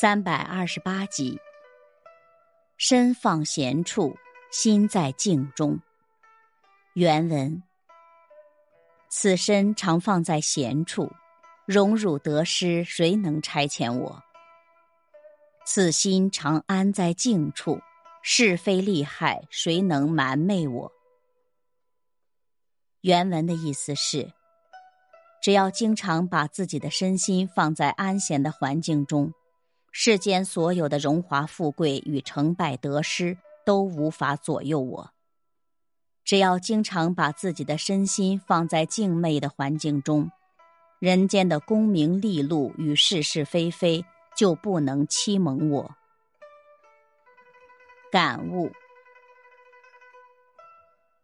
三百二十八集。身放闲处，心在静中。原文：此身常放在闲处，荣辱得失，谁能差遣我？此心常安在静处，是非利害，谁能瞒昧我？原文的意思是。只要经常把自己的身心放在安闲的环境中，世间所有的荣华富贵与成败得失都无法左右我。只要经常把自己的身心放在静昧的环境中，人间的功名利禄与是是非非就不能欺蒙我。感悟：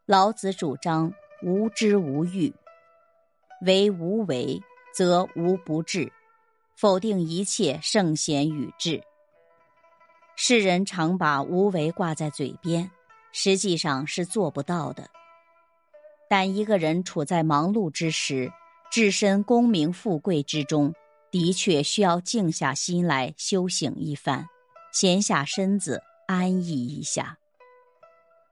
老子主张无知无欲。为无为，则无不治；否定一切圣贤与智。世人常把无为挂在嘴边，实际上是做不到的。但一个人处在忙碌之时，置身功名富贵之中，的确需要静下心来修行一番，闲下身子安逸一下。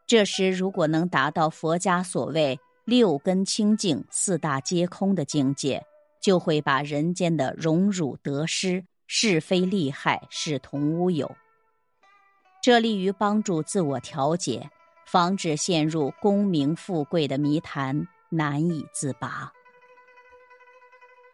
这时，如果能达到佛家所谓。六根清净，四大皆空的境界，就会把人间的荣辱得失、是非利害视同乌有。这利于帮助自我调节，防止陷入功名富贵的泥潭，难以自拔。